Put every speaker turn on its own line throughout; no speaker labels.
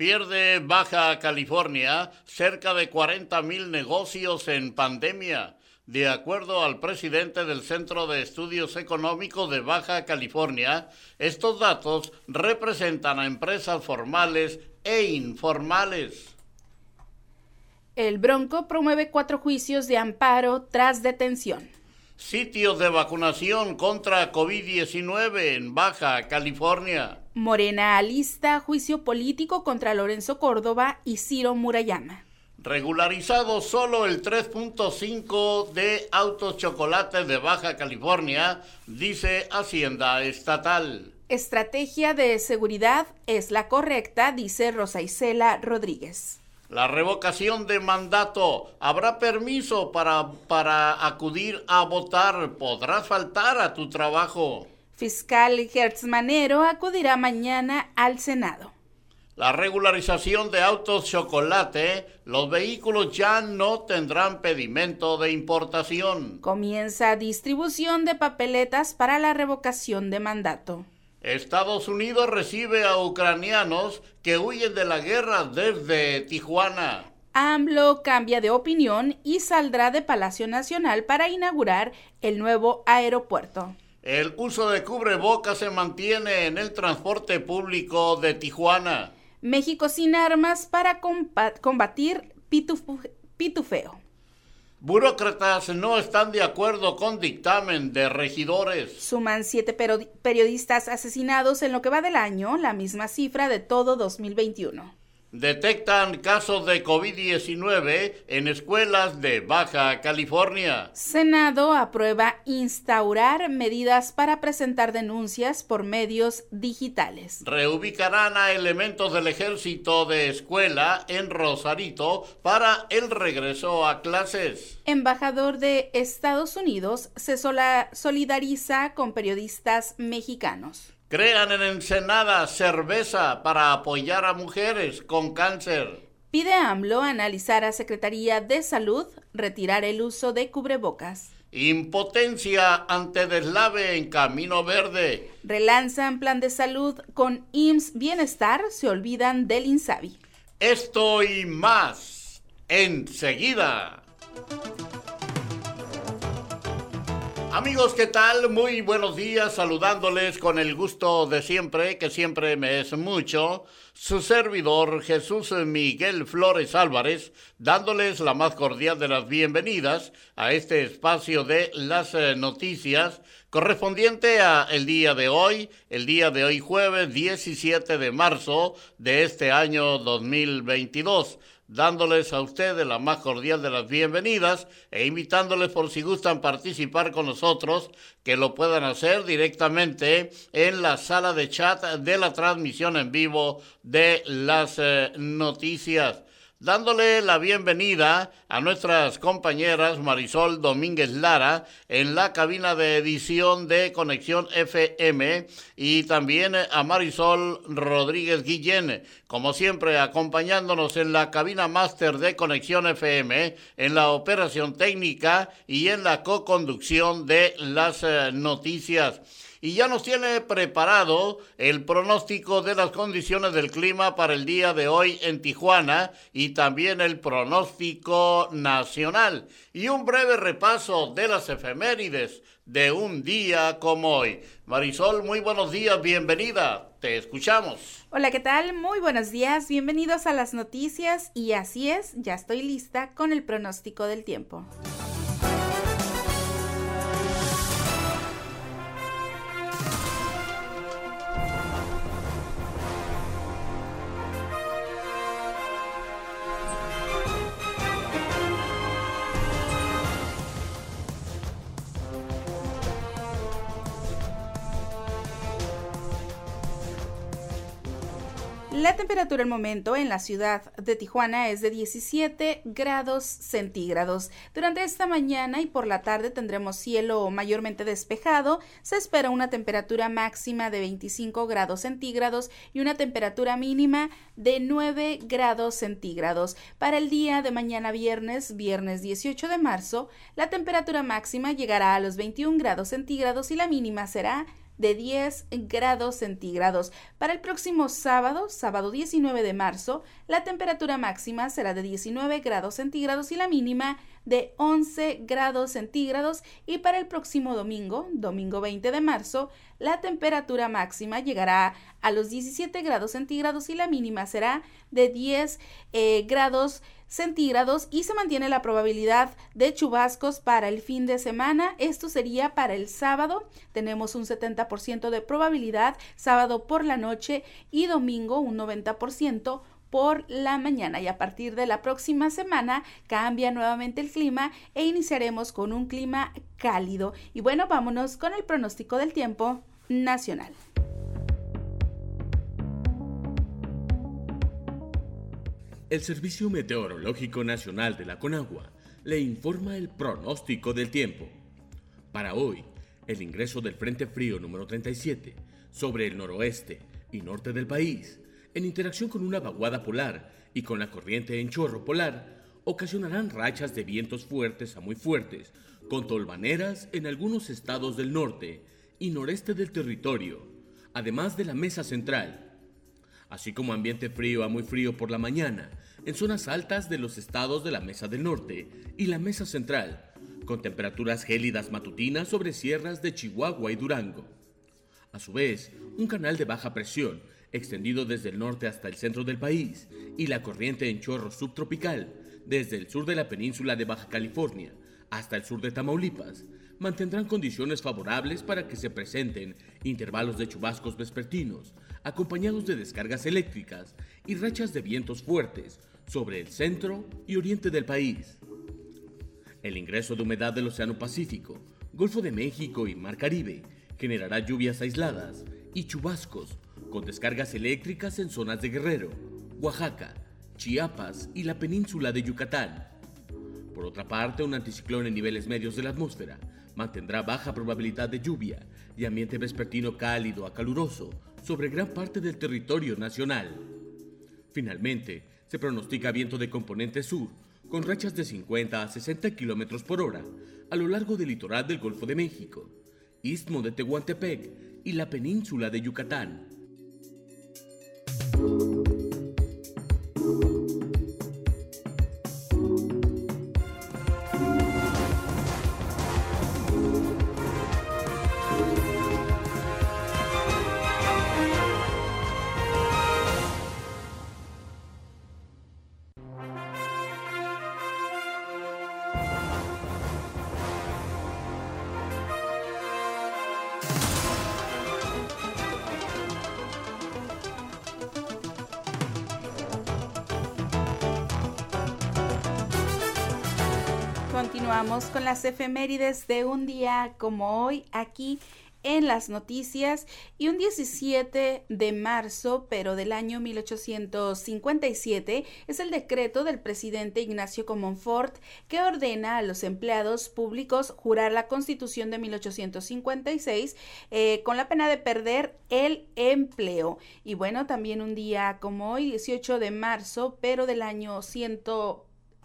Pierde Baja California cerca de 40 mil negocios en pandemia. De acuerdo al presidente del Centro de Estudios Económicos de Baja California, estos datos representan a empresas formales e informales.
El Bronco promueve cuatro juicios de amparo tras detención.
Sitios de vacunación contra COVID-19 en Baja California.
Morena alista juicio político contra Lorenzo Córdoba y Ciro Murayama.
Regularizado solo el 3.5 de autos chocolates de Baja California, dice Hacienda Estatal.
Estrategia de seguridad es la correcta, dice Rosa Isela Rodríguez.
La revocación de mandato. ¿Habrá permiso para, para acudir a votar? ¿Podrás faltar a tu trabajo?
Fiscal Gertz Manero acudirá mañana al Senado.
La regularización de autos chocolate, los vehículos ya no tendrán pedimento de importación.
Comienza distribución de papeletas para la revocación de mandato.
Estados Unidos recibe a ucranianos que huyen de la guerra desde Tijuana.
AMLO cambia de opinión y saldrá de Palacio Nacional para inaugurar el nuevo aeropuerto.
El uso de cubrebocas se mantiene en el transporte público de Tijuana.
México sin armas para combatir pitufeo.
Burócratas no están de acuerdo con dictamen de regidores.
Suman siete periodistas asesinados en lo que va del año, la misma cifra de todo 2021
detectan casos de COVID-19 en escuelas de Baja California.
Senado aprueba instaurar medidas para presentar denuncias por medios digitales.
Reubicarán a elementos del ejército de escuela en Rosarito para el regreso a clases.
Embajador de Estados Unidos se solidariza con periodistas mexicanos.
Crean en Ensenada cerveza para apoyar a mujeres con cáncer.
Pide AMLO analizar a Secretaría de Salud retirar el uso de cubrebocas.
Impotencia ante deslave en Camino Verde.
Relanzan plan de salud con IMSS Bienestar, se olvidan del INSABI.
Esto y más enseguida. Amigos, ¿qué tal? Muy buenos días, saludándoles con el gusto de siempre, que siempre me es mucho, su servidor Jesús Miguel Flores Álvarez, dándoles la más cordial de las bienvenidas a este espacio de las eh, noticias correspondiente a el día de hoy, el día de hoy jueves 17 de marzo de este año 2022 dándoles a ustedes la más cordial de las bienvenidas e invitándoles por si gustan participar con nosotros, que lo puedan hacer directamente en la sala de chat de la transmisión en vivo de las eh, noticias dándole la bienvenida a nuestras compañeras Marisol Domínguez Lara en la cabina de edición de Conexión FM y también a Marisol Rodríguez Guillén, como siempre acompañándonos en la cabina máster de Conexión FM, en la operación técnica y en la co-conducción de las eh, noticias y ya nos tiene preparado el pronóstico de las condiciones del clima para el día de hoy en Tijuana y también el pronóstico nacional y un breve repaso de las efemérides de un día como hoy. Marisol, muy buenos días, bienvenida, te escuchamos.
Hola, ¿qué tal? Muy buenos días, bienvenidos a las noticias y así es, ya estoy lista con el pronóstico del tiempo. La temperatura al momento en la ciudad de Tijuana es de 17 grados centígrados. Durante esta mañana y por la tarde tendremos cielo mayormente despejado. Se espera una temperatura máxima de 25 grados centígrados y una temperatura mínima de 9 grados centígrados. Para el día de mañana viernes, viernes 18 de marzo, la temperatura máxima llegará a los 21 grados centígrados y la mínima será de 10 grados centígrados. Para el próximo sábado, sábado 19 de marzo, la temperatura máxima será de 19 grados centígrados y la mínima de 11 grados centígrados y para el próximo domingo, domingo 20 de marzo, la temperatura máxima llegará a los 17 grados centígrados y la mínima será de 10 eh, grados centígrados y se mantiene la probabilidad de chubascos para el fin de semana. Esto sería para el sábado. Tenemos un 70% de probabilidad sábado por la noche y domingo un 90% por la mañana y a partir de la próxima semana cambia nuevamente el clima e iniciaremos con un clima cálido. Y bueno, vámonos con el pronóstico del tiempo nacional.
El Servicio Meteorológico Nacional de la Conagua le informa el pronóstico del tiempo. Para hoy, el ingreso del Frente Frío número 37 sobre el noroeste y norte del país en interacción con una vaguada polar y con la corriente en chorro polar, ocasionarán rachas de vientos fuertes a muy fuertes, con tolvaneras en algunos estados del norte y noreste del territorio, además de la mesa central, así como ambiente frío a muy frío por la mañana en zonas altas de los estados de la mesa del norte y la mesa central, con temperaturas gélidas matutinas sobre sierras de Chihuahua y Durango. A su vez, un canal de baja presión extendido desde el norte hasta el centro del país, y la corriente en chorro subtropical, desde el sur de la península de Baja California hasta el sur de Tamaulipas, mantendrán condiciones favorables para que se presenten intervalos de chubascos vespertinos, acompañados de descargas eléctricas y rachas de vientos fuertes sobre el centro y oriente del país. El ingreso de humedad del Océano Pacífico, Golfo de México y Mar Caribe generará lluvias aisladas y chubascos con descargas eléctricas en zonas de Guerrero, Oaxaca, Chiapas y la península de Yucatán. Por otra parte, un anticiclón en niveles medios de la atmósfera mantendrá baja probabilidad de lluvia y ambiente vespertino cálido a caluroso sobre gran parte del territorio nacional. Finalmente, se pronostica viento de componente sur con rachas de 50 a 60 km por hora a lo largo del litoral del Golfo de México, istmo de Tehuantepec y la península de Yucatán.
Continuamos con las efemérides de un día como hoy aquí en las noticias y un 17 de marzo, pero del año 1857, es el decreto del presidente Ignacio Comonfort que ordena a los empleados públicos jurar la constitución de 1856 eh, con la pena de perder el empleo. Y bueno, también un día como hoy, 18 de marzo, pero del año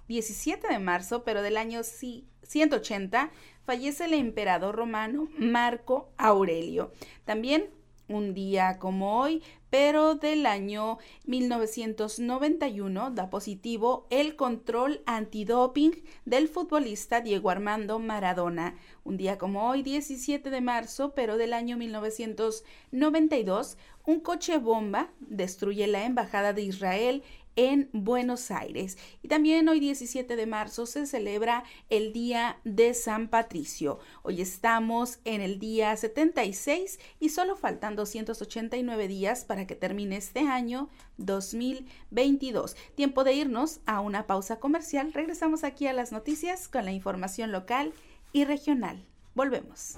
117 de marzo, pero del año 180, fallece el emperador romano Marco Aurelio. También un día como hoy, pero del año 1991 da positivo el control antidoping del futbolista Diego Armando Maradona. Un día como hoy, 17 de marzo, pero del año 1992, un coche bomba destruye la embajada de Israel en Buenos Aires. Y también hoy 17 de marzo se celebra el Día de San Patricio. Hoy estamos en el día 76 y solo faltan 289 días para que termine este año 2022. Tiempo de irnos a una pausa comercial. Regresamos aquí a las noticias con la información local y regional. Volvemos.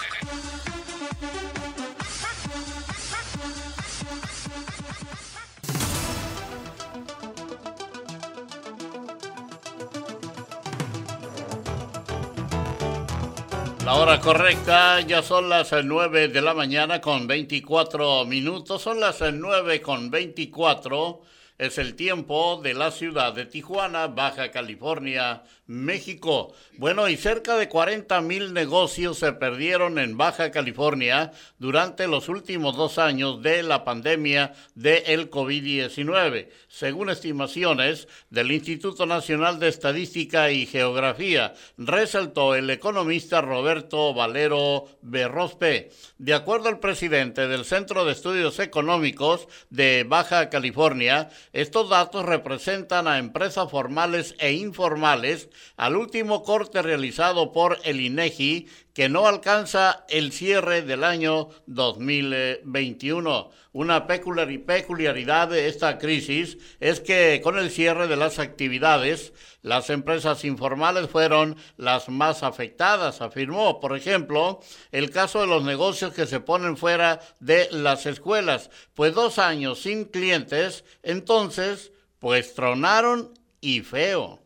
Hora correcta ya son las 9 de la mañana con 24 minutos, son las 9 con 24 es el tiempo de la ciudad de Tijuana, Baja California, México. Bueno, y cerca de 40 mil negocios se perdieron en Baja California durante los últimos dos años de la pandemia del COVID-19, según estimaciones del Instituto Nacional de Estadística y Geografía, resaltó el economista Roberto Valero Berrospe. De acuerdo al presidente del Centro de Estudios Económicos de Baja California, estos datos representan a empresas formales e informales al último corte realizado por el INEGI que no alcanza el cierre del año 2021. Una peculiaridad de esta crisis es que con el cierre de las actividades, las empresas informales fueron las más afectadas, afirmó. Por ejemplo, el caso de los negocios que se ponen fuera de las escuelas, pues dos años sin clientes, entonces, pues tronaron y feo.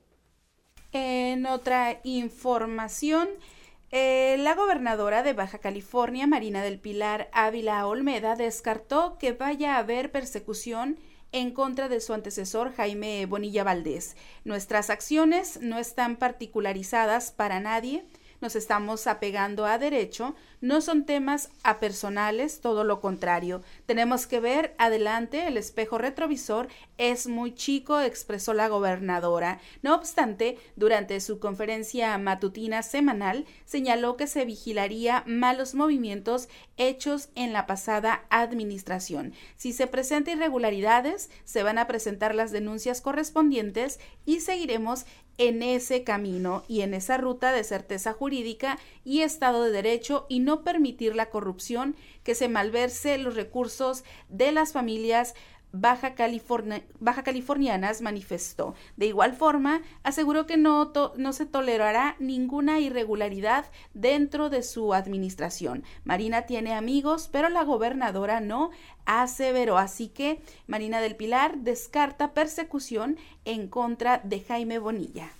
En otra información, eh, la gobernadora de Baja California, Marina del Pilar Ávila Olmeda, descartó que vaya a haber persecución en contra de su antecesor Jaime Bonilla Valdés. Nuestras acciones no están particularizadas para nadie nos estamos apegando a derecho, no son temas apersonales, todo lo contrario. Tenemos que ver adelante, el espejo retrovisor es muy chico, expresó la gobernadora. No obstante, durante su conferencia matutina semanal, señaló que se vigilaría malos movimientos hechos en la pasada administración. Si se presentan irregularidades, se van a presentar las denuncias correspondientes y seguiremos en ese camino y en esa ruta de certeza jurídica y Estado de Derecho y no permitir la corrupción que se malverse los recursos de las familias Baja, Baja, Californianas manifestó. De igual forma, aseguró que no, no, se tolerará ninguna irregularidad dentro de su administración. Marina tiene amigos, pero la gobernadora no, aseveró. Así que Marina del Pilar descarta persecución en contra de Jaime Bonilla.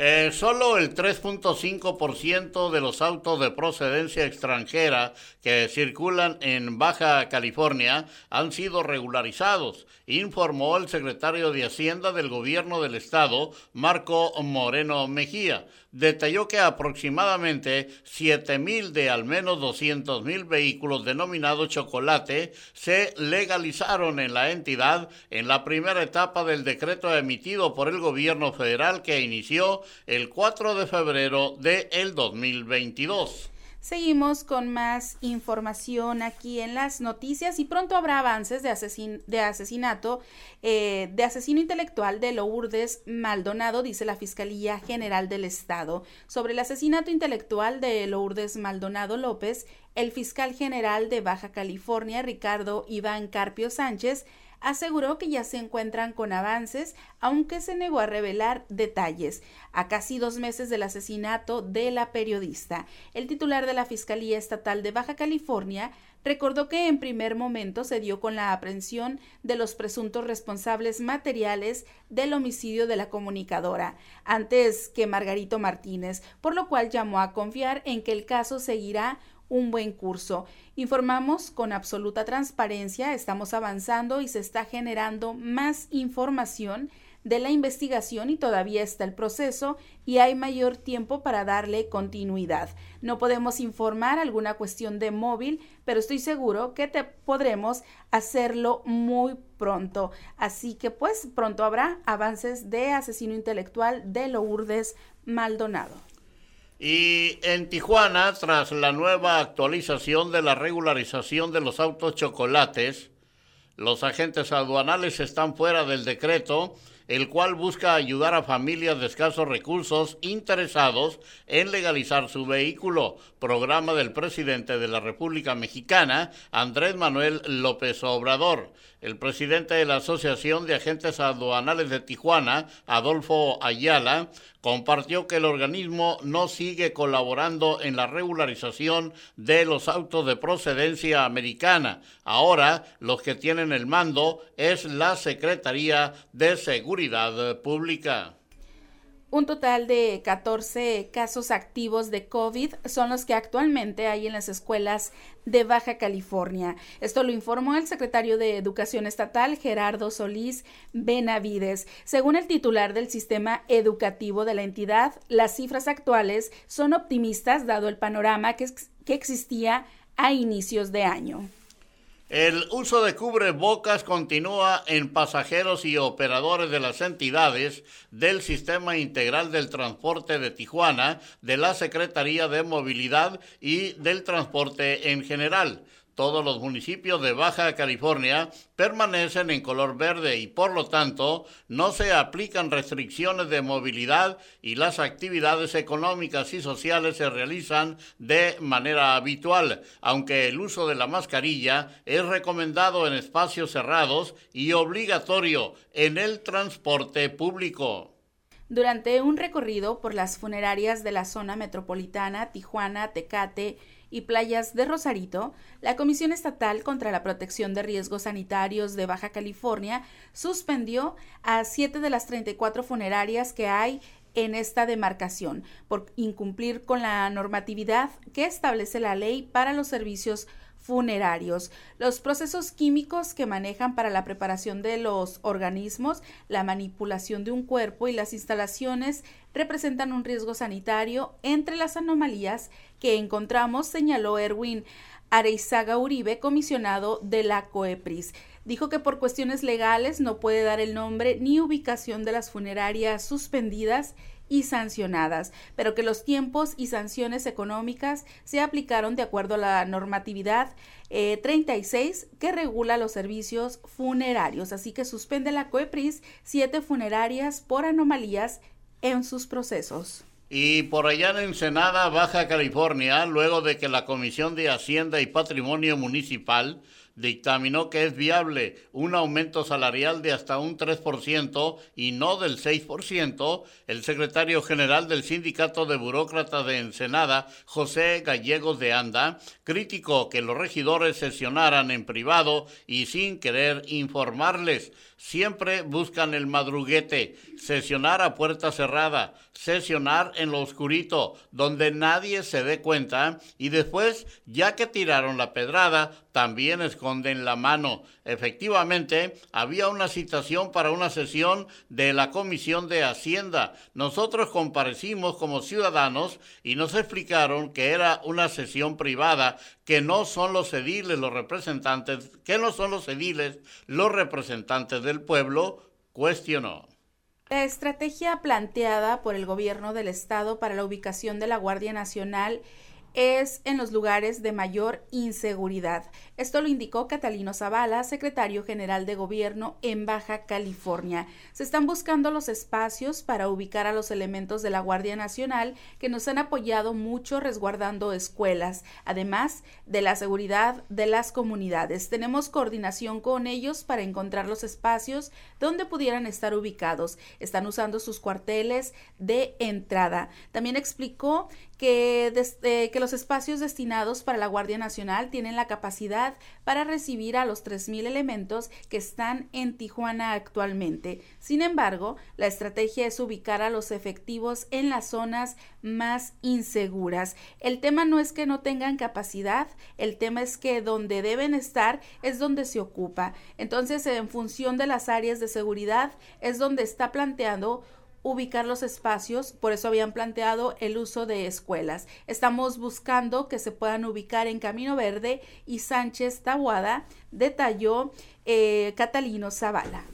Eh, solo el 3.5% de los autos de procedencia extranjera que circulan en Baja California han sido regularizados, informó el secretario de Hacienda del Gobierno del Estado, Marco Moreno Mejía detalló que aproximadamente 7.000 de al menos 200.000 vehículos denominados chocolate se legalizaron en la entidad en la primera etapa del decreto emitido por el gobierno federal que inició el 4 de febrero de el 2022.
Seguimos con más información aquí en las noticias y pronto habrá avances de, de asesinato, eh, de asesino intelectual de Lourdes Maldonado, dice la Fiscalía General del Estado. Sobre el asesinato intelectual de Lourdes Maldonado López, el fiscal general de Baja California, Ricardo Iván Carpio Sánchez, aseguró que ya se encuentran con avances, aunque se negó a revelar detalles. A casi dos meses del asesinato de la periodista, el titular de la Fiscalía Estatal de Baja California recordó que en primer momento se dio con la aprehensión de los presuntos responsables materiales del homicidio de la comunicadora, antes que Margarito Martínez, por lo cual llamó a confiar en que el caso seguirá un buen curso. Informamos con absoluta transparencia, estamos avanzando y se está generando más información de la investigación y todavía está el proceso y hay mayor tiempo para darle continuidad. No podemos informar alguna cuestión de móvil, pero estoy seguro que te podremos hacerlo muy pronto. Así que pues pronto habrá avances de asesino intelectual de Lourdes Maldonado.
Y en Tijuana, tras la nueva actualización de la regularización de los autos chocolates, los agentes aduanales están fuera del decreto el cual busca ayudar a familias de escasos recursos interesados en legalizar su vehículo, programa del presidente de la República Mexicana, Andrés Manuel López Obrador. El presidente de la Asociación de Agentes Aduanales de Tijuana, Adolfo Ayala, compartió que el organismo no sigue colaborando en la regularización de los autos de procedencia americana. Ahora los que tienen el mando es la Secretaría de Seguridad Pública.
Un total de 14 casos activos de COVID son los que actualmente hay en las escuelas de Baja California. Esto lo informó el secretario de Educación Estatal, Gerardo Solís Benavides. Según el titular del sistema educativo de la entidad, las cifras actuales son optimistas dado el panorama que, que existía a inicios de año.
El uso de cubrebocas continúa en pasajeros y operadores de las entidades del Sistema Integral del Transporte de Tijuana, de la Secretaría de Movilidad y del Transporte en general todos los municipios de Baja California permanecen en color verde y por lo tanto no se aplican restricciones de movilidad y las actividades económicas y sociales se realizan de manera habitual, aunque el uso de la mascarilla es recomendado en espacios cerrados y obligatorio en el transporte público.
Durante un recorrido por las funerarias de la zona metropolitana, Tijuana, Tecate, y playas de Rosarito, la Comisión Estatal contra la Protección de Riesgos Sanitarios de Baja California suspendió a siete de las 34 funerarias que hay en esta demarcación por incumplir con la normatividad que establece la ley para los servicios funerarios, los procesos químicos que manejan para la preparación de los organismos, la manipulación de un cuerpo y las instalaciones representan un riesgo sanitario entre las anomalías que encontramos, señaló Erwin Areizaga Uribe, comisionado de la COEPRIS. Dijo que por cuestiones legales no puede dar el nombre ni ubicación de las funerarias suspendidas y sancionadas, pero que los tiempos y sanciones económicas se aplicaron de acuerdo a la normatividad 36 eh, que regula los servicios funerarios. Así que suspende la COEPRIS siete funerarias por anomalías en sus procesos.
Y por allá en Ensenada, Baja California, luego de que la Comisión de Hacienda y Patrimonio Municipal dictaminó que es viable un aumento salarial de hasta un 3% y no del 6%, el secretario general del Sindicato de Burócratas de Ensenada, José Gallegos de Anda, criticó que los regidores sesionaran en privado y sin querer informarles. Siempre buscan el madruguete, sesionar a puerta cerrada, sesionar en lo oscurito, donde nadie se dé cuenta, y después, ya que tiraron la pedrada, también esconden la mano. Efectivamente, había una citación para una sesión de la Comisión de Hacienda. Nosotros comparecimos como ciudadanos y nos explicaron que era una sesión privada, que no son los ediles los representantes, que no son los ediles los representantes del pueblo, cuestionó.
La estrategia planteada por el gobierno del estado para la ubicación de la Guardia Nacional es en los lugares de mayor inseguridad. Esto lo indicó Catalino Zavala, secretario general de gobierno en Baja California. Se están buscando los espacios para ubicar a los elementos de la Guardia Nacional que nos han apoyado mucho resguardando escuelas, además de la seguridad de las comunidades. Tenemos coordinación con ellos para encontrar los espacios donde pudieran estar ubicados. Están usando sus cuarteles de entrada. También explicó que, desde, que los espacios destinados para la Guardia Nacional tienen la capacidad para recibir a los 3.000 elementos que están en Tijuana actualmente. Sin embargo, la estrategia es ubicar a los efectivos en las zonas más inseguras. El tema no es que no tengan capacidad, el tema es que donde deben estar es donde se ocupa. Entonces, en función de las áreas de seguridad, es donde está planteando ubicar los espacios, por eso habían planteado el uso de escuelas. Estamos buscando que se puedan ubicar en Camino Verde y Sánchez Tabuada, detalló eh, Catalino Zavala.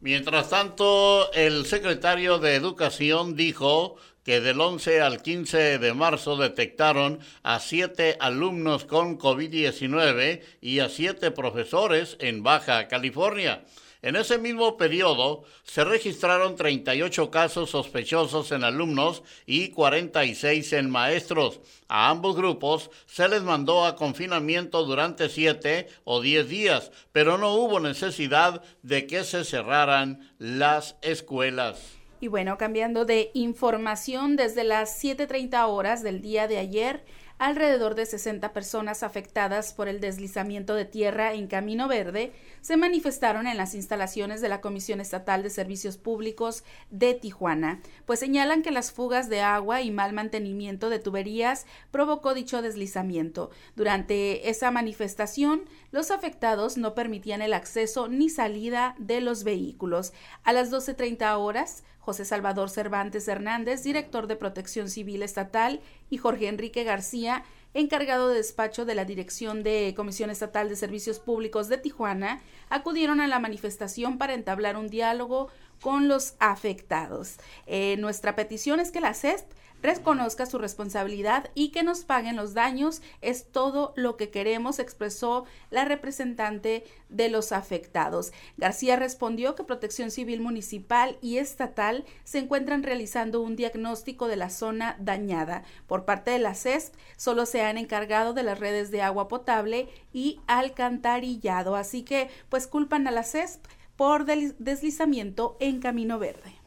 Mientras tanto, el secretario de Educación dijo que del 11 al 15 de marzo detectaron a siete alumnos con COVID-19 y a siete profesores en Baja California. En ese mismo periodo se registraron 38 casos sospechosos en alumnos y 46 en maestros. A ambos grupos se les mandó a confinamiento durante 7 o 10 días, pero no hubo necesidad de que se cerraran las escuelas.
Y bueno, cambiando de información, desde las 7.30 horas del día de ayer, alrededor de 60 personas afectadas por el deslizamiento de tierra en Camino Verde se manifestaron en las instalaciones de la Comisión Estatal de Servicios Públicos de Tijuana, pues señalan que las fugas de agua y mal mantenimiento de tuberías provocó dicho deslizamiento. Durante esa manifestación, los afectados no permitían el acceso ni salida de los vehículos. A las 12.30 horas, José Salvador Cervantes Hernández, director de Protección Civil Estatal, y Jorge Enrique García, encargado de despacho de la Dirección de Comisión Estatal de Servicios Públicos de Tijuana, acudieron a la manifestación para entablar un diálogo con los afectados. Eh, nuestra petición es que la CESP reconozca su responsabilidad y que nos paguen los daños. Es todo lo que queremos, expresó la representante de los afectados. García respondió que Protección Civil Municipal y Estatal se encuentran realizando un diagnóstico de la zona dañada. Por parte de la CESP, solo se han encargado de las redes de agua potable y alcantarillado. Así que, pues culpan a la CESP por deslizamiento en Camino Verde.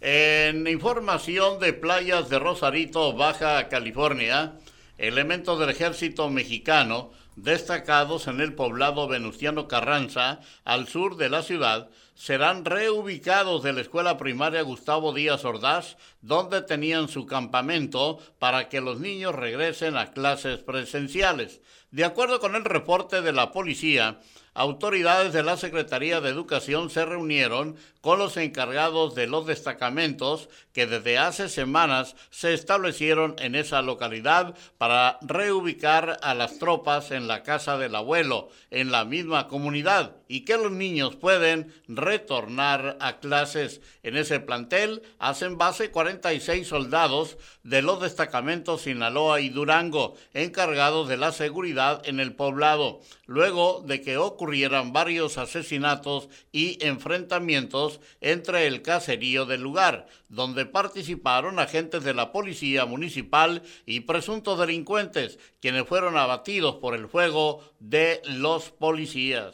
En información de playas de Rosarito, Baja California, elementos del ejército mexicano destacados en el poblado Venustiano Carranza, al sur de la ciudad, serán reubicados de la escuela primaria Gustavo Díaz Ordaz, donde tenían su campamento, para que los niños regresen a clases presenciales. De acuerdo con el reporte de la policía, autoridades de la Secretaría de Educación se reunieron con los encargados de los destacamentos que desde hace semanas se establecieron en esa localidad para reubicar a las tropas en la casa del abuelo, en la misma comunidad, y que los niños pueden retornar a clases. En ese plantel hacen base 46 soldados de los destacamentos Sinaloa y Durango, encargados de la seguridad en el poblado, luego de que ocurrieran varios asesinatos y enfrentamientos entre el caserío del lugar, donde participaron agentes de la policía municipal y presuntos delincuentes, quienes fueron abatidos por el fuego de los policías.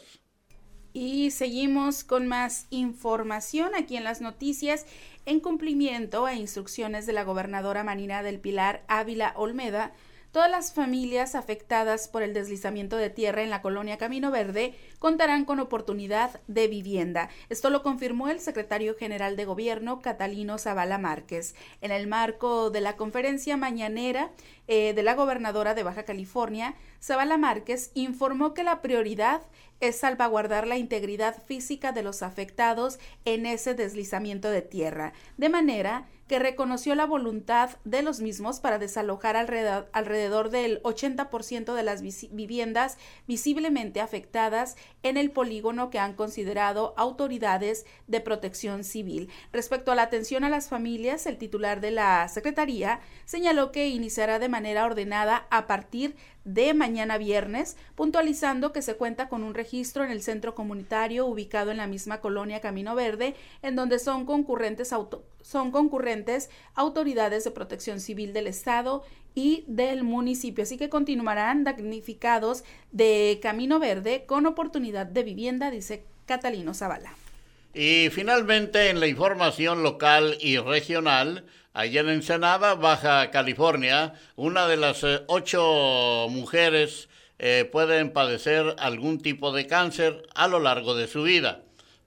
Y seguimos con más información aquí en las noticias. En cumplimiento a instrucciones de la gobernadora Marina del Pilar Ávila Olmeda, Todas las familias afectadas por el deslizamiento de tierra en la colonia Camino Verde contarán con oportunidad de vivienda. Esto lo confirmó el secretario general de Gobierno, Catalino Zavala Márquez, en el marco de la conferencia mañanera eh, de la gobernadora de Baja California, Zavala Márquez informó que la prioridad es salvaguardar la integridad física de los afectados en ese deslizamiento de tierra, de manera que reconoció la voluntad de los mismos para desalojar alrededor, del 80% de las viviendas visiblemente afectadas en el polígono que han considerado autoridades de protección civil. Respecto a la atención a las familias, el titular de la Secretaría señaló que iniciará de manera ordenada a partir de mañana viernes, puntualizando que se cuenta con un registro en el centro comunitario ubicado en la misma colonia Camino Verde, en donde son concurrentes, son concurrentes autoridades de protección civil del Estado y del municipio. Así que continuarán damnificados de Camino Verde con oportunidad de vivienda, dice Catalino Zavala.
Y finalmente en la información local y regional, Allá en Ensenada, Baja California, una de las eh, ocho mujeres eh, pueden padecer algún tipo de cáncer a lo largo de su vida,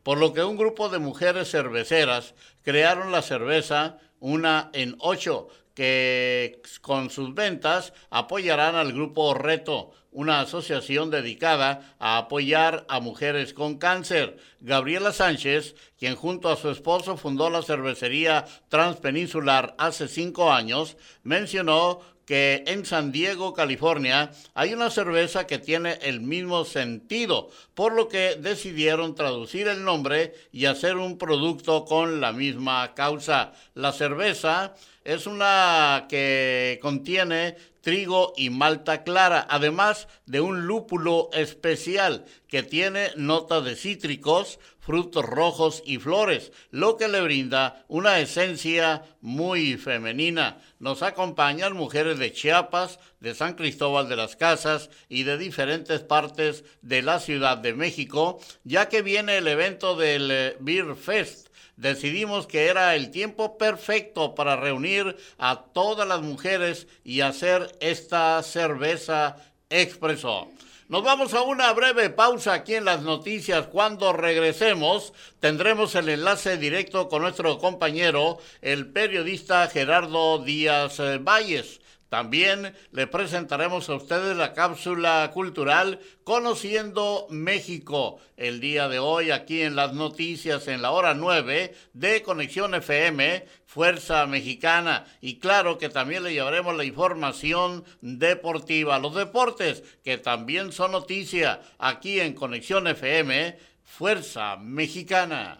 por lo que un grupo de mujeres cerveceras crearon la cerveza una en ocho, que con sus ventas apoyarán al grupo Reto, una asociación dedicada a apoyar a mujeres con cáncer. Gabriela Sánchez, quien junto a su esposo fundó la cervecería Transpeninsular hace cinco años, mencionó que en San Diego, California, hay una cerveza que tiene el mismo sentido, por lo que decidieron traducir el nombre y hacer un producto con la misma causa. La cerveza es una que contiene trigo y malta clara, además de un lúpulo especial que tiene notas de cítricos, frutos rojos y flores, lo que le brinda una esencia muy femenina. Nos acompañan mujeres de Chiapas, de San Cristóbal de las Casas y de diferentes partes de la Ciudad de México, ya que viene el evento del eh, Beer Fest decidimos que era el tiempo perfecto para reunir a todas las mujeres y hacer esta cerveza expreso. Nos vamos a una breve pausa aquí en las noticias. Cuando regresemos tendremos el enlace directo con nuestro compañero, el periodista Gerardo Díaz eh, Valles. También le presentaremos a ustedes la cápsula cultural Conociendo México el día de hoy aquí en las noticias en la hora 9 de Conexión FM, Fuerza Mexicana. Y claro que también le llevaremos la información deportiva, los deportes que también son noticia aquí en Conexión FM, Fuerza Mexicana.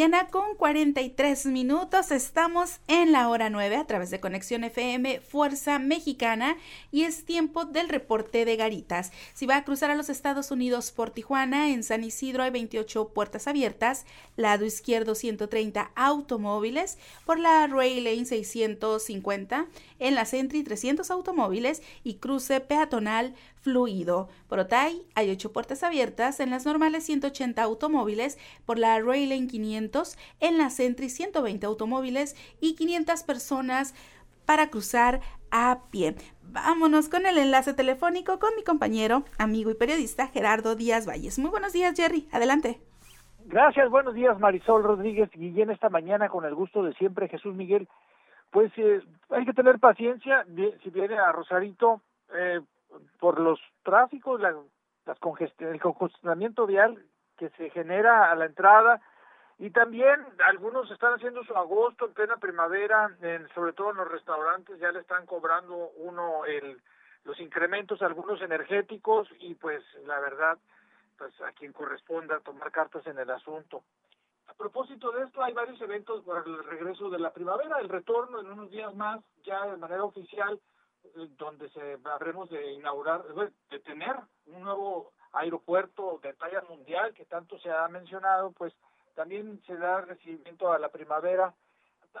Mañana con 43 minutos. Estamos en la hora 9 a través de Conexión FM Fuerza Mexicana y es tiempo del reporte de Garitas. Si va a cruzar a los Estados Unidos por Tijuana, en San Isidro hay 28 puertas abiertas, lado izquierdo 130 automóviles, por la Ray Lane 650, en la Sentry 300 automóviles y cruce peatonal fluido. Por Otay hay ocho puertas abiertas, en las normales 180 automóviles, por la Railing 500, en la Sentry 120 automóviles y 500 personas para cruzar a pie. Vámonos con el enlace telefónico con mi compañero, amigo y periodista Gerardo Díaz Valles. Muy buenos días, Jerry. Adelante.
Gracias, buenos días, Marisol Rodríguez Guillén. Esta mañana, con el gusto de siempre, Jesús Miguel. Pues eh, hay que tener paciencia. Si viene a Rosarito, eh, por los tráficos, la, las el congestionamiento vial que se genera a la entrada y también algunos están haciendo su agosto en plena primavera, en, sobre todo en los restaurantes ya le están cobrando uno el los incrementos algunos energéticos y pues la verdad pues a quien corresponda tomar cartas en el asunto. A propósito de esto, hay varios eventos por el regreso de la primavera, el retorno en unos días más, ya de manera oficial, donde se habremos de inaugurar, de tener un nuevo aeropuerto de talla mundial que tanto se ha mencionado, pues también se da recibimiento a la primavera.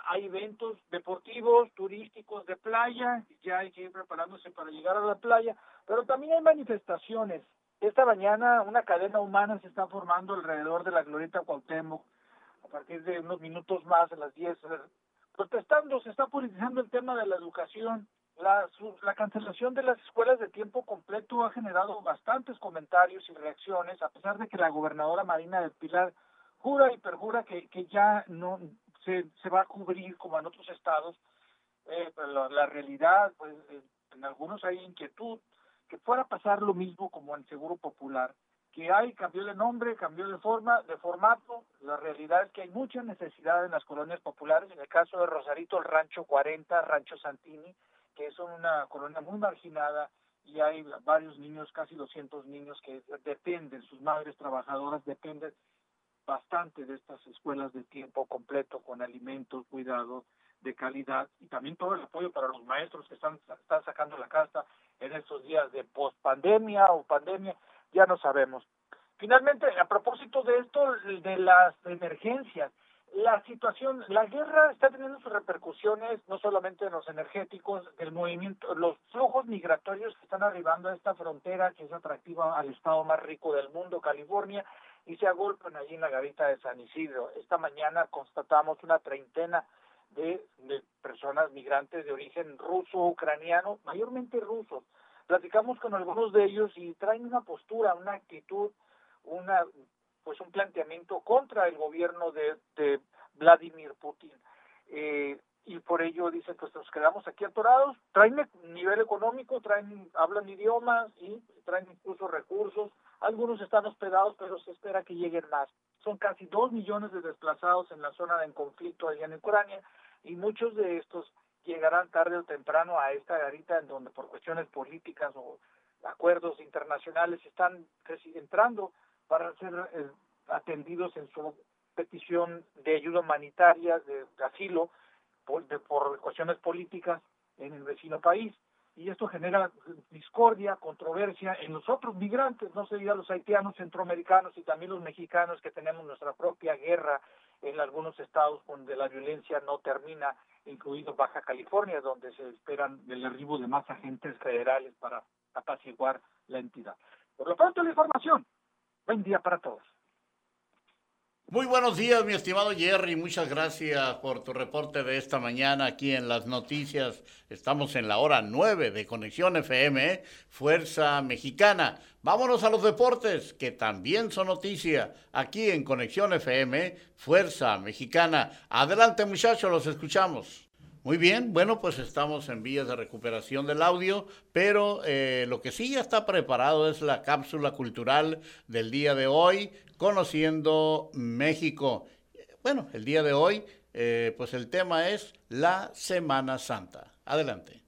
Hay eventos deportivos, turísticos, de playa, ya hay que ir preparándose para llegar a la playa, pero también hay manifestaciones. Esta mañana una cadena humana se está formando alrededor de la Glorieta Cuauhtémoc, a partir de unos minutos más, a las 10, protestando, se está politizando el tema de la educación, la, la cancelación de las escuelas de tiempo completo ha generado bastantes comentarios y reacciones, a pesar de que la gobernadora Marina del Pilar jura y perjura que, que ya no se, se va a cubrir como en otros estados. Eh, pero la, realidad, pues eh, en algunos hay inquietud que fuera a pasar lo mismo como en Seguro Popular, que hay, cambió de nombre, cambió de forma, de formato, la realidad es que hay mucha necesidad en las colonias populares, en el caso de Rosarito, el Rancho 40, Rancho Santini, que es una colonia muy marginada y hay varios niños, casi 200 niños que dependen, sus madres trabajadoras dependen bastante de estas escuelas de tiempo completo con alimentos, cuidado de calidad y también todo el apoyo para los maestros que están, están sacando la casa en estos días de post pandemia o pandemia, ya no sabemos. Finalmente, a propósito de esto, de las emergencias, la situación, la guerra está teniendo sus repercusiones no solamente en los energéticos, el movimiento, los flujos migratorios que están arribando a esta frontera que es atractiva al estado más rico del mundo, California, y se agolpan allí en la garita de San Isidro. Esta mañana constatamos una treintena de, de personas migrantes de origen ruso, ucraniano, mayormente rusos. Platicamos con algunos de ellos y traen una postura, una actitud, una pues un planteamiento contra el gobierno de, de Vladimir Putin. Eh, y por ello dicen pues nos quedamos aquí atorados, traen nivel económico, traen, hablan idiomas y traen incluso recursos, algunos están hospedados pero se espera que lleguen más. Son casi dos millones de desplazados en la zona de conflicto allá en Ucrania y muchos de estos llegarán tarde o temprano a esta garita en donde por cuestiones políticas o acuerdos internacionales están entrando para ser eh, atendidos en su petición de ayuda humanitaria, de, asilo, por, por cuestiones políticas en el vecino país. Y esto genera discordia, controversia en los otros migrantes, no se diga los haitianos, centroamericanos y también los mexicanos que tenemos nuestra propia guerra en algunos estados donde la violencia no termina, incluido Baja California, donde se esperan el arribo de más agentes federales para apaciguar la entidad. Por lo pronto, la información. Buen día para todos.
Muy buenos días, mi estimado Jerry. Muchas gracias por tu reporte de esta mañana aquí en las noticias. Estamos en la hora 9 de Conexión FM, Fuerza Mexicana. Vámonos a los deportes, que también son noticia aquí en Conexión FM, Fuerza Mexicana. Adelante, muchachos, los escuchamos. Muy bien, bueno, pues estamos en vías de recuperación del audio, pero eh, lo que sí ya está preparado es la cápsula cultural del día de hoy, conociendo México. Bueno, el día de hoy, eh, pues el tema es la Semana Santa. Adelante.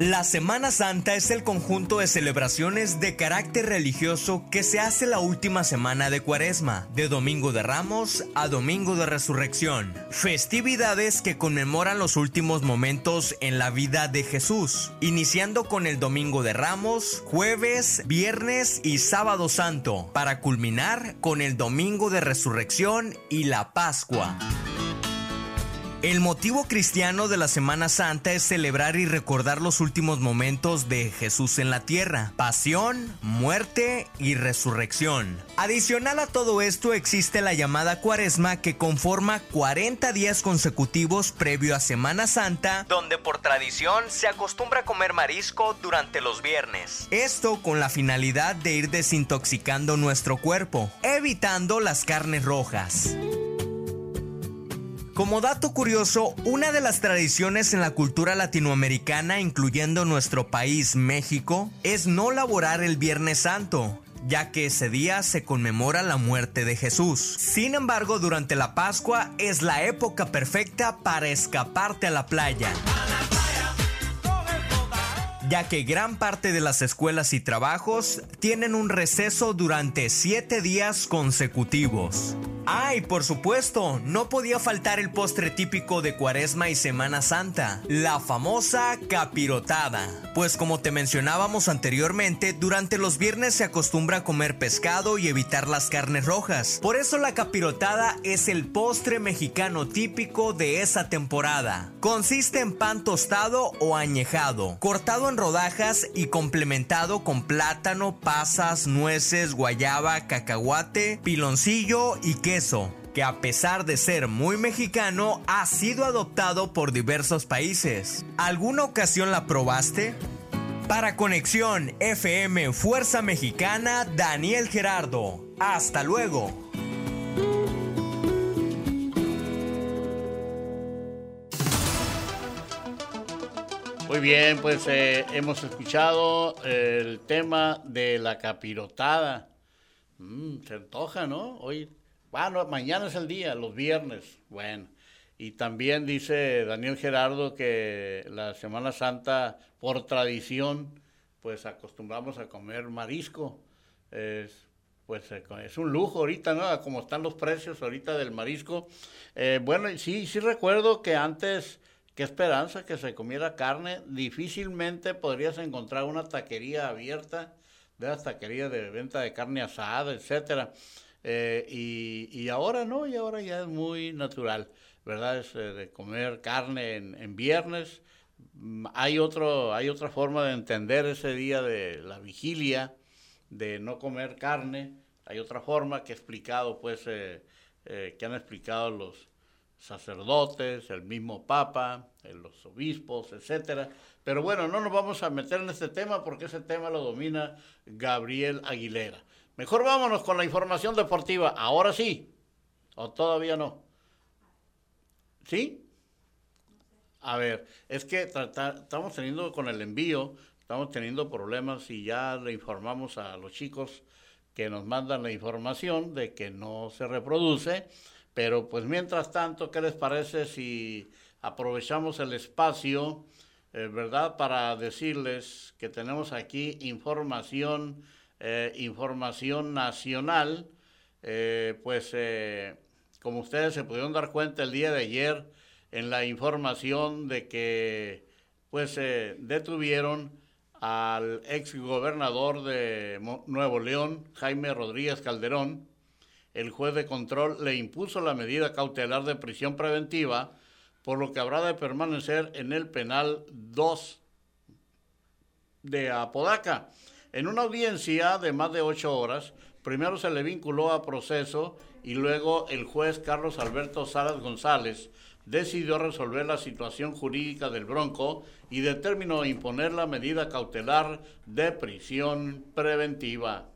La Semana Santa es el conjunto de celebraciones de carácter religioso que se hace la última semana de Cuaresma, de Domingo de Ramos a Domingo de Resurrección. Festividades que conmemoran los últimos momentos en la vida de Jesús, iniciando con el Domingo de Ramos, jueves, viernes y sábado santo, para culminar con el Domingo de Resurrección y la Pascua. El motivo cristiano de la Semana Santa es celebrar y recordar los últimos momentos de Jesús en la tierra, pasión, muerte y resurrección. Adicional a todo esto existe la llamada cuaresma que conforma 40 días consecutivos previo a Semana Santa, donde por tradición se acostumbra comer marisco durante los viernes. Esto con la finalidad de ir desintoxicando nuestro cuerpo, evitando las carnes rojas. Como dato curioso, una de las tradiciones en la cultura latinoamericana, incluyendo nuestro país México, es no laborar el Viernes Santo, ya que ese día se conmemora la muerte de Jesús. Sin embargo, durante la Pascua es la época perfecta para escaparte a la playa ya que gran parte de las escuelas y trabajos tienen un receso durante siete días consecutivos. Ay, por supuesto, no podía faltar el postre típico de Cuaresma y Semana Santa, la famosa capirotada. Pues como te mencionábamos anteriormente, durante los viernes se acostumbra a comer pescado y evitar las carnes rojas. Por eso la capirotada es el postre mexicano típico de esa temporada. Consiste en pan tostado o añejado, cortado en rodajas y complementado con plátano, pasas, nueces, guayaba, cacahuate, piloncillo y queso que a pesar de ser muy mexicano, ha sido adoptado por diversos países. ¿Alguna ocasión la probaste? Para Conexión FM Fuerza Mexicana, Daniel Gerardo. Hasta luego.
Muy bien, pues eh, hemos escuchado el tema de la capirotada. Mm, se antoja, ¿no? Hoy, bueno, mañana es el día, los viernes. Bueno, y también dice Daniel Gerardo que la Semana Santa, por tradición, pues acostumbramos a comer marisco. Es, pues eh, es un lujo ahorita, ¿no? Como están los precios ahorita del marisco. Eh, bueno, sí, sí recuerdo que antes qué esperanza que se comiera carne. Difícilmente podrías encontrar una taquería abierta, de las taquerías de venta de carne asada, etcétera. Eh, y, ahora no, y ahora ya es muy natural, ¿verdad? Es, eh, de comer carne en, viernes. Mm, hay, otro, hay otra forma de entender ese día de la vigilia, de no comer carne. Hay otra forma que explicado, pues, eh, que han explicado los sacerdotes, el mismo Papa, los obispos, etcétera. Pero bueno, no nos vamos a meter en este tema porque ese tema lo domina Gabriel Aguilera. Mejor vámonos con la información deportiva. Ahora sí. ¿O todavía no? ¿Sí? A ver, es que estamos teniendo con el envío, estamos teniendo problemas y ya le informamos a los chicos que nos mandan la información de que no se reproduce, pero pues mientras tanto, ¿qué les parece si aprovechamos el espacio, eh, verdad, para decirles que tenemos aquí información, eh, información nacional, eh, pues como ustedes se pudieron dar cuenta el día de ayer, en la información de que pues se detuvieron al ex gobernador de Nuevo León, Jaime Rodríguez Calderón. El juez de control le impuso la medida cautelar de prisión preventiva, por lo que habrá de permanecer en el penal 2 de Apodaca. En una audiencia de más de ocho horas, primero se le vinculó a proceso y luego el juez Carlos Alberto Salas González decidió resolver la situación jurídica del Bronco y determinó imponer la medida cautelar de prisión preventiva.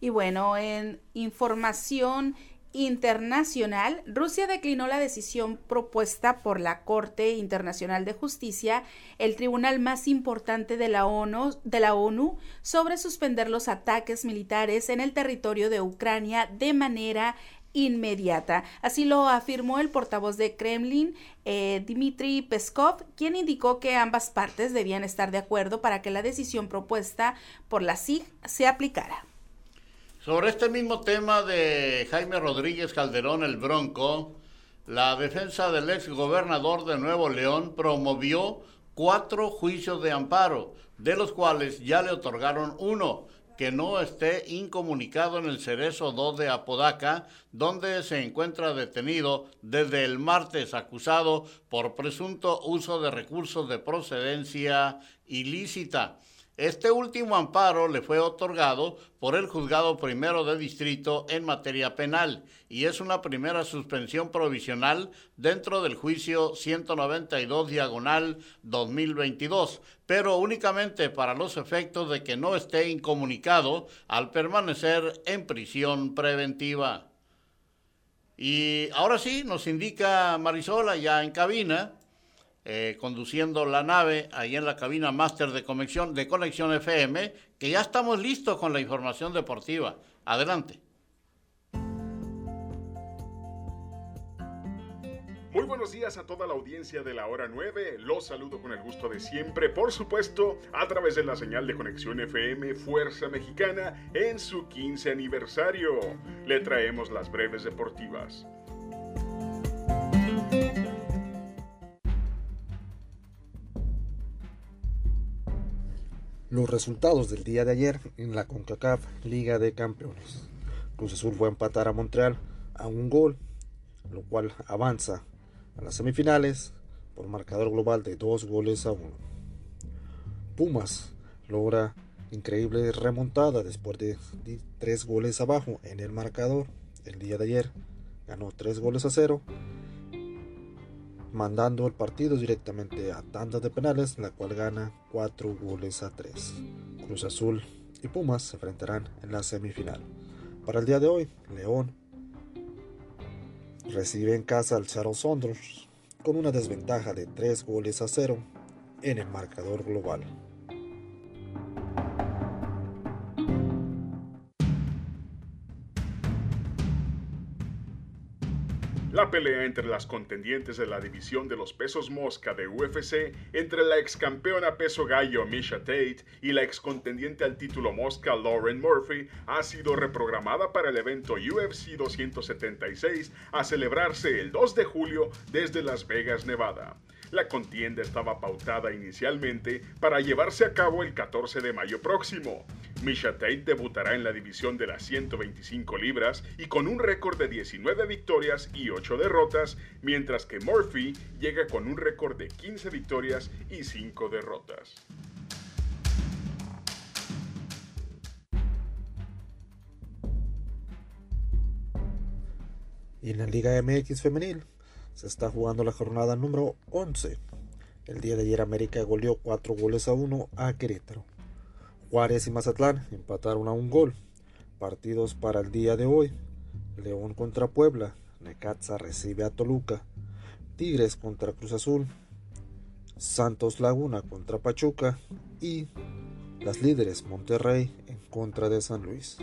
Y bueno, en información internacional, Rusia declinó la decisión propuesta por la Corte Internacional de Justicia, el tribunal más importante de la ONU, de la ONU sobre suspender los ataques militares en el territorio de Ucrania de manera inmediata. Así lo afirmó el portavoz de Kremlin, eh, Dmitry Peskov, quien indicó que ambas partes debían estar de acuerdo para que la decisión propuesta por la SIG se aplicara.
Sobre este mismo tema de Jaime Rodríguez Calderón el Bronco, la defensa del ex gobernador de Nuevo León promovió cuatro juicios de amparo, de los cuales ya le otorgaron uno que no esté incomunicado en el Cerezo 2 de Apodaca, donde se encuentra detenido desde el martes acusado por presunto uso de recursos de procedencia ilícita. Este último amparo le fue otorgado por el juzgado primero de distrito en materia penal y es una primera suspensión provisional dentro del juicio 192 diagonal 2022, pero únicamente para los efectos de que no esté incomunicado al permanecer en prisión preventiva. Y ahora sí, nos indica Marisola ya en cabina eh, conduciendo la nave ahí en la cabina máster de conexión, de conexión FM, que ya estamos listos con la información deportiva. Adelante.
Muy buenos días a toda la audiencia de la hora 9. Los saludo con el gusto de siempre, por supuesto, a través de la señal de conexión FM Fuerza Mexicana en su 15 aniversario. Le traemos las breves deportivas.
Los resultados del día de ayer en la CONCACAF Liga de Campeones. Cruz Azul fue a empatar a Montreal a un gol, lo cual avanza a las semifinales por marcador global de dos goles a uno. Pumas logra increíble remontada después de tres goles abajo en el marcador el día de ayer. Ganó tres goles a cero mandando el partido directamente a tandas de penales, la cual gana 4 goles a 3. Cruz Azul y Pumas se enfrentarán en la semifinal. Para el día de hoy, León recibe en casa al Charles Saunders con una desventaja de 3 goles a 0 en el marcador global.
La pelea entre las contendientes de la división de los pesos mosca de UFC entre la ex campeona peso gallo Misha Tate y la ex contendiente al título mosca Lauren Murphy ha sido reprogramada para el evento UFC 276 a celebrarse el 2 de julio desde Las Vegas, Nevada. La contienda estaba pautada inicialmente para llevarse a cabo el 14 de mayo próximo. Misha Tate debutará en la división de las 125 libras y con un récord de 19 victorias y 8 derrotas, mientras que Murphy llega con un récord de 15 victorias y 5 derrotas.
Y en la Liga MX femenil se está jugando la jornada número 11. El día de ayer América goleó 4 goles a 1 a Querétaro. Juárez y Mazatlán empataron a un gol. Partidos para el día de hoy. León contra Puebla. Necaxa recibe a Toluca. Tigres contra Cruz Azul. Santos Laguna contra Pachuca. Y las líderes Monterrey en contra de San Luis.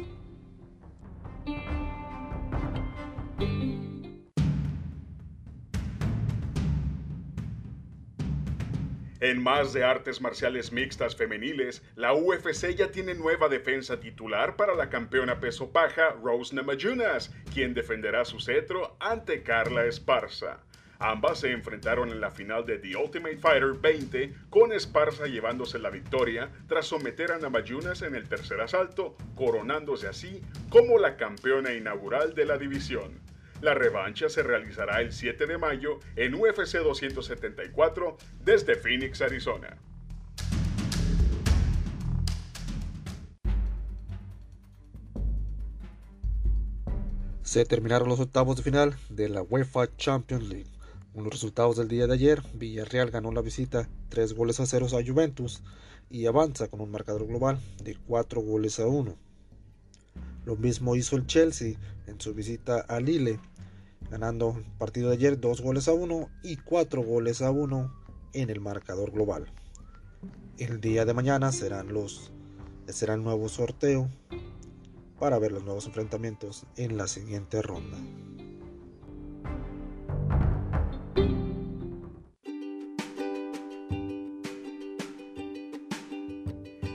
En más de artes marciales mixtas femeniles, la UFC ya tiene nueva defensa titular para la campeona peso paja Rose Namajunas, quien defenderá su cetro ante Carla Esparza. Ambas se enfrentaron en la final de The Ultimate Fighter 20, con Esparza llevándose la victoria tras someter a Namajunas en el tercer asalto, coronándose así como la campeona inaugural de la división. La revancha se realizará el 7 de mayo en UFC 274 desde Phoenix, Arizona.
Se terminaron los octavos de final de la UEFA Champions League. Con los resultados del día de ayer, Villarreal ganó la visita 3 goles a 0 a Juventus y avanza con un marcador global de 4 goles a 1. Lo mismo hizo el Chelsea en su visita a Lille ganando el partido de ayer 2 goles a 1 y 4 goles a 1 en el marcador global. El día de mañana serán los será el nuevo sorteo para ver los nuevos enfrentamientos en la siguiente ronda.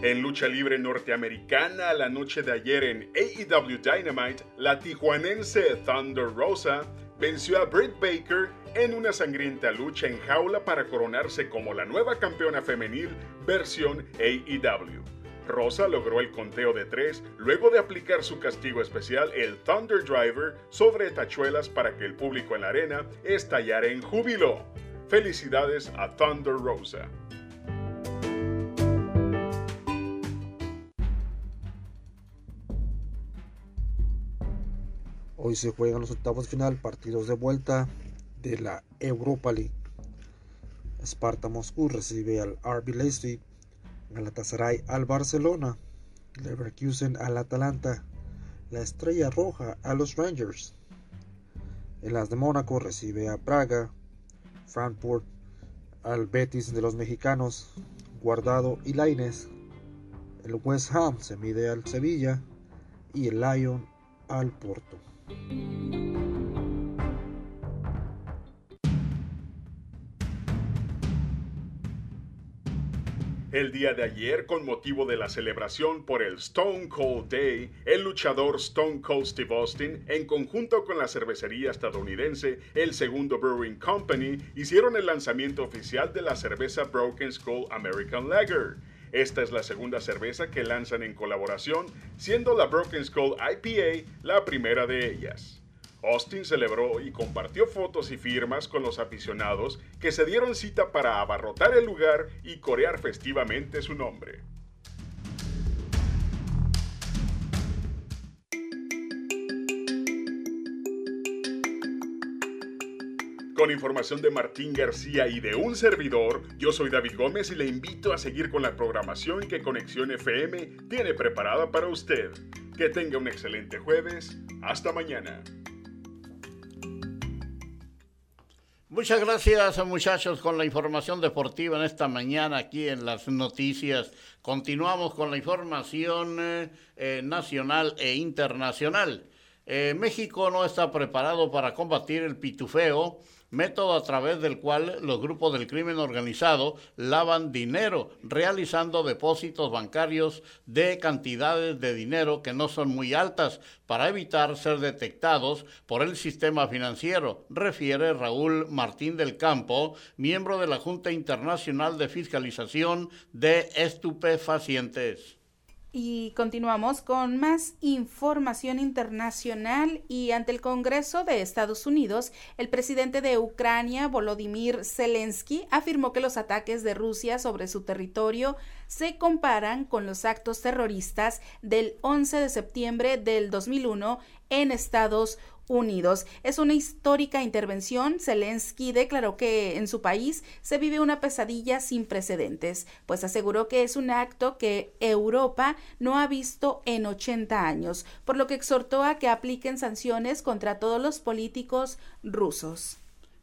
En lucha libre norteamericana, la noche de ayer en AEW Dynamite, la tijuanense Thunder Rosa venció a Britt Baker en una sangrienta lucha en jaula para coronarse como la nueva campeona femenil versión AEW. Rosa logró el conteo de tres luego de aplicar su castigo especial, el Thunder Driver, sobre tachuelas para que el público en la arena estallara en júbilo. Felicidades a Thunder Rosa.
Hoy se juegan los octavos final, partidos de vuelta de la Europa League. Sparta Moscú recibe al RB Leipzig, Galatasaray al Barcelona, Leverkusen al Atalanta, la Estrella Roja a los Rangers. El As de Mónaco recibe a Praga, Frankfurt al Betis de los mexicanos, Guardado y Laines. El West Ham se mide al Sevilla y el Lyon al Porto.
El día de ayer, con motivo de la celebración por el Stone Cold Day, el luchador Stone Cold Steve Austin, en conjunto con la cervecería estadounidense El Segundo Brewing Company, hicieron el lanzamiento oficial de la cerveza Broken Skull American Lager. Esta es la segunda cerveza que lanzan en colaboración, siendo la Broken Skull IPA la primera de ellas. Austin celebró y compartió fotos y firmas con los aficionados que se dieron cita para abarrotar el lugar y corear festivamente su nombre. Con información de Martín García y de un servidor, yo soy David Gómez y le invito a seguir con la programación que Conexión FM tiene preparada para usted. Que tenga un excelente jueves. Hasta mañana.
Muchas gracias muchachos con la información deportiva en esta mañana aquí en las noticias. Continuamos con la información eh, nacional e internacional. Eh, México no está preparado para combatir el pitufeo método a través del cual los grupos del crimen organizado lavan dinero, realizando depósitos bancarios de cantidades de dinero que no son muy altas para evitar ser detectados por el sistema financiero, refiere Raúl Martín del Campo, miembro de la Junta Internacional de Fiscalización de Estupefacientes.
Y continuamos con más información internacional y ante el Congreso de Estados Unidos, el presidente de Ucrania, Volodymyr Zelensky, afirmó que los ataques de Rusia sobre su territorio se comparan con los actos terroristas del 11 de septiembre del 2001 en Estados Unidos. Es una histórica intervención. Zelensky declaró que en su país se vive una pesadilla sin precedentes, pues aseguró que es un acto que Europa no ha visto en 80 años, por lo que exhortó a que apliquen sanciones contra todos los políticos rusos.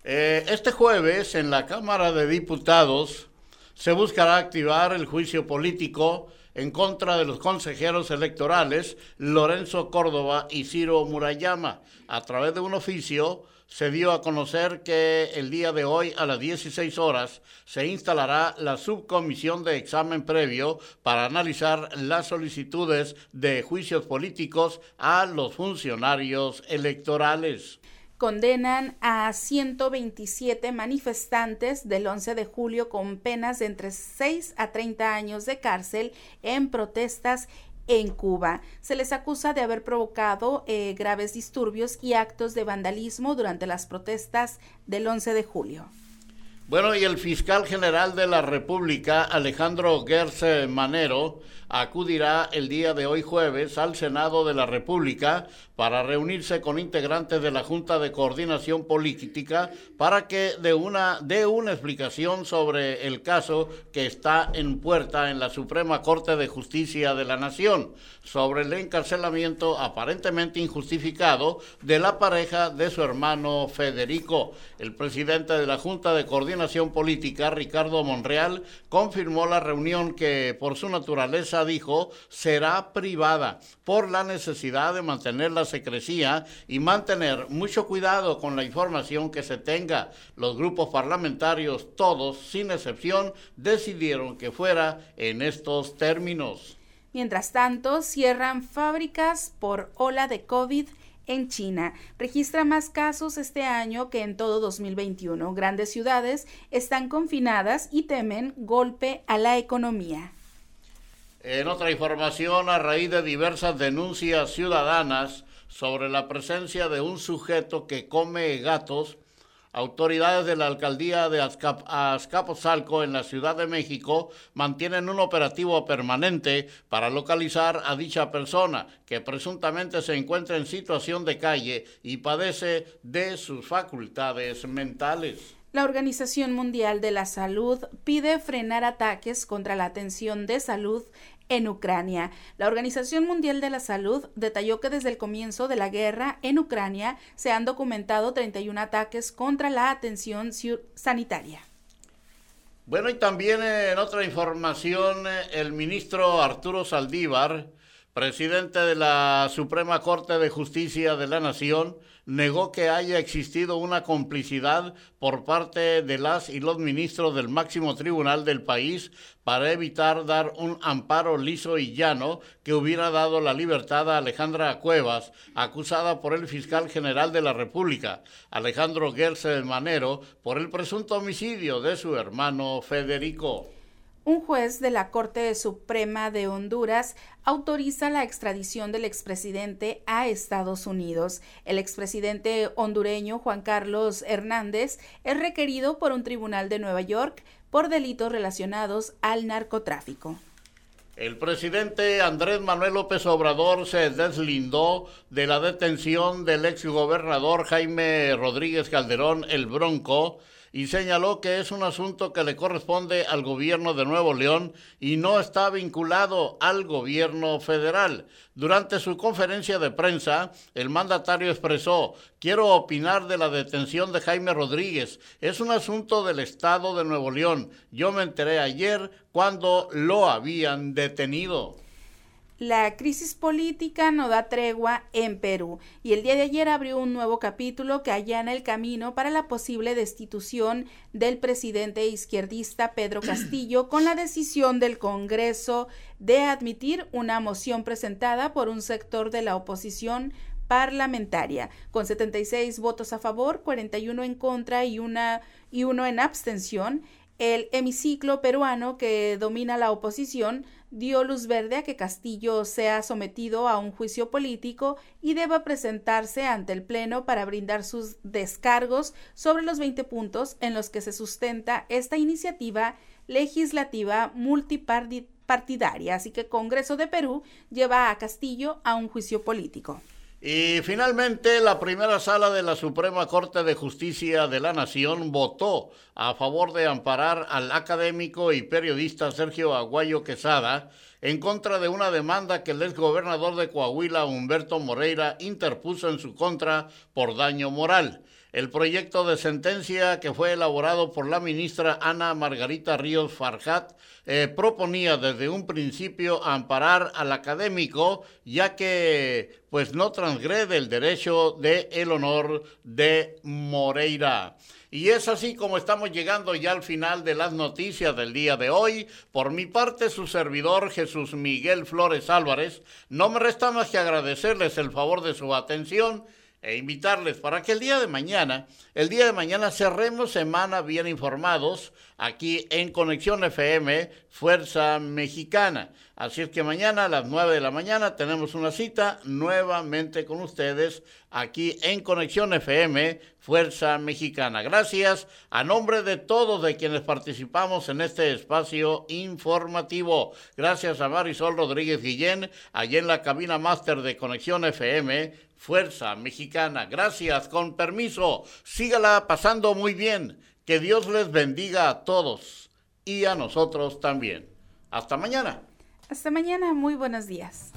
Eh, este jueves en la Cámara de Diputados se buscará activar el juicio político en contra de los consejeros electorales Lorenzo Córdoba y Ciro Murayama. A través de un oficio se dio a conocer que el día de hoy a las 16 horas se instalará la subcomisión de examen previo para analizar las solicitudes de juicios políticos a los funcionarios electorales
condenan a 127 manifestantes del 11 de julio con penas de entre 6 a 30 años de cárcel en protestas en Cuba. Se les acusa de haber provocado eh, graves disturbios y actos de vandalismo durante las protestas del 11 de julio.
Bueno, y el fiscal general de la República, Alejandro Gerse Manero, acudirá el día de hoy jueves al Senado de la República para reunirse con integrantes de la Junta de Coordinación Política para que de una, dé una explicación sobre el caso que está en puerta en la Suprema Corte de Justicia de la Nación sobre el encarcelamiento aparentemente injustificado de la pareja de su hermano Federico. El presidente de la Junta de Coordinación Política, Ricardo Monreal, confirmó la reunión que por su naturaleza, dijo, será privada por la necesidad de mantener la secrecía y mantener mucho cuidado con la información que se tenga. Los grupos parlamentarios, todos, sin excepción, decidieron que fuera en estos términos.
Mientras tanto, cierran fábricas por ola de COVID en China. Registra más casos este año que en todo 2021. Grandes ciudades están confinadas y temen golpe a la economía.
En otra información, a raíz de diversas denuncias ciudadanas sobre la presencia de un sujeto que come gatos, autoridades de la alcaldía de Azcapotzalco en la Ciudad de México mantienen un operativo permanente para localizar a dicha persona que presuntamente se encuentra en situación de calle y padece de sus facultades mentales.
La Organización Mundial de la Salud pide frenar ataques contra la atención de salud en Ucrania. La Organización Mundial de la Salud detalló que desde el comienzo de la guerra en Ucrania se han documentado 31 ataques contra la atención sanitaria.
Bueno, y también en otra información, el ministro Arturo Saldívar, presidente de la Suprema Corte de Justicia de la Nación, negó que haya existido una complicidad por parte de las y los ministros del máximo tribunal del país para evitar dar un amparo liso y llano que hubiera dado la libertad a Alejandra Cuevas, acusada por el fiscal general de la República, Alejandro Gerse Manero, por el presunto homicidio de su hermano Federico.
Un juez de la Corte Suprema de Honduras autoriza la extradición del expresidente a Estados Unidos. El expresidente hondureño Juan Carlos Hernández es requerido por un tribunal de Nueva York por delitos relacionados al narcotráfico.
El presidente Andrés Manuel López Obrador se deslindó de la detención del exgobernador Jaime Rodríguez Calderón el Bronco y señaló que es un asunto que le corresponde al gobierno de Nuevo León y no está vinculado al gobierno federal. Durante su conferencia de prensa, el mandatario expresó, quiero opinar de la detención de Jaime Rodríguez. Es un asunto del Estado de Nuevo León. Yo me enteré ayer cuando lo habían detenido.
La crisis política no da tregua en Perú y el día de ayer abrió un nuevo capítulo que allana el camino para la posible destitución del presidente izquierdista Pedro Castillo con la decisión del Congreso de admitir una moción presentada por un sector de la oposición parlamentaria, con 76 votos a favor, 41 en contra y, una, y uno en abstención. El hemiciclo peruano que domina la oposición dio luz verde a que Castillo sea sometido a un juicio político y deba presentarse ante el Pleno para brindar sus descargos sobre los 20 puntos en los que se sustenta esta iniciativa legislativa multipartidaria. Así que Congreso de Perú lleva a Castillo a un juicio político.
Y finalmente, la primera sala de la Suprema Corte de Justicia de la Nación votó a favor de amparar al académico y periodista Sergio Aguayo Quesada en contra de una demanda que el exgobernador de Coahuila, Humberto Moreira, interpuso en su contra por daño moral. El proyecto de sentencia que fue elaborado por la ministra Ana Margarita Ríos Farjat eh, proponía desde un principio amparar al académico ya que pues no transgrede el derecho de el honor de Moreira. Y es así como estamos llegando ya al final de las noticias del día de hoy. Por mi parte, su servidor Jesús Miguel Flores Álvarez, no me resta más que agradecerles el favor de su atención e invitarles para que el día de mañana, el día de mañana cerremos semana bien informados aquí en Conexión FM Fuerza Mexicana. Así es que mañana a las 9 de la mañana tenemos una cita nuevamente con ustedes aquí en Conexión FM Fuerza Mexicana. Gracias a nombre de todos de quienes participamos en este espacio informativo. Gracias a Marisol Rodríguez Guillén, allí en la cabina máster de Conexión FM Fuerza Mexicana. Gracias, con permiso. Sígala pasando muy bien. Que Dios les bendiga a todos y a nosotros también. Hasta mañana.
Hasta mañana, muy buenos días.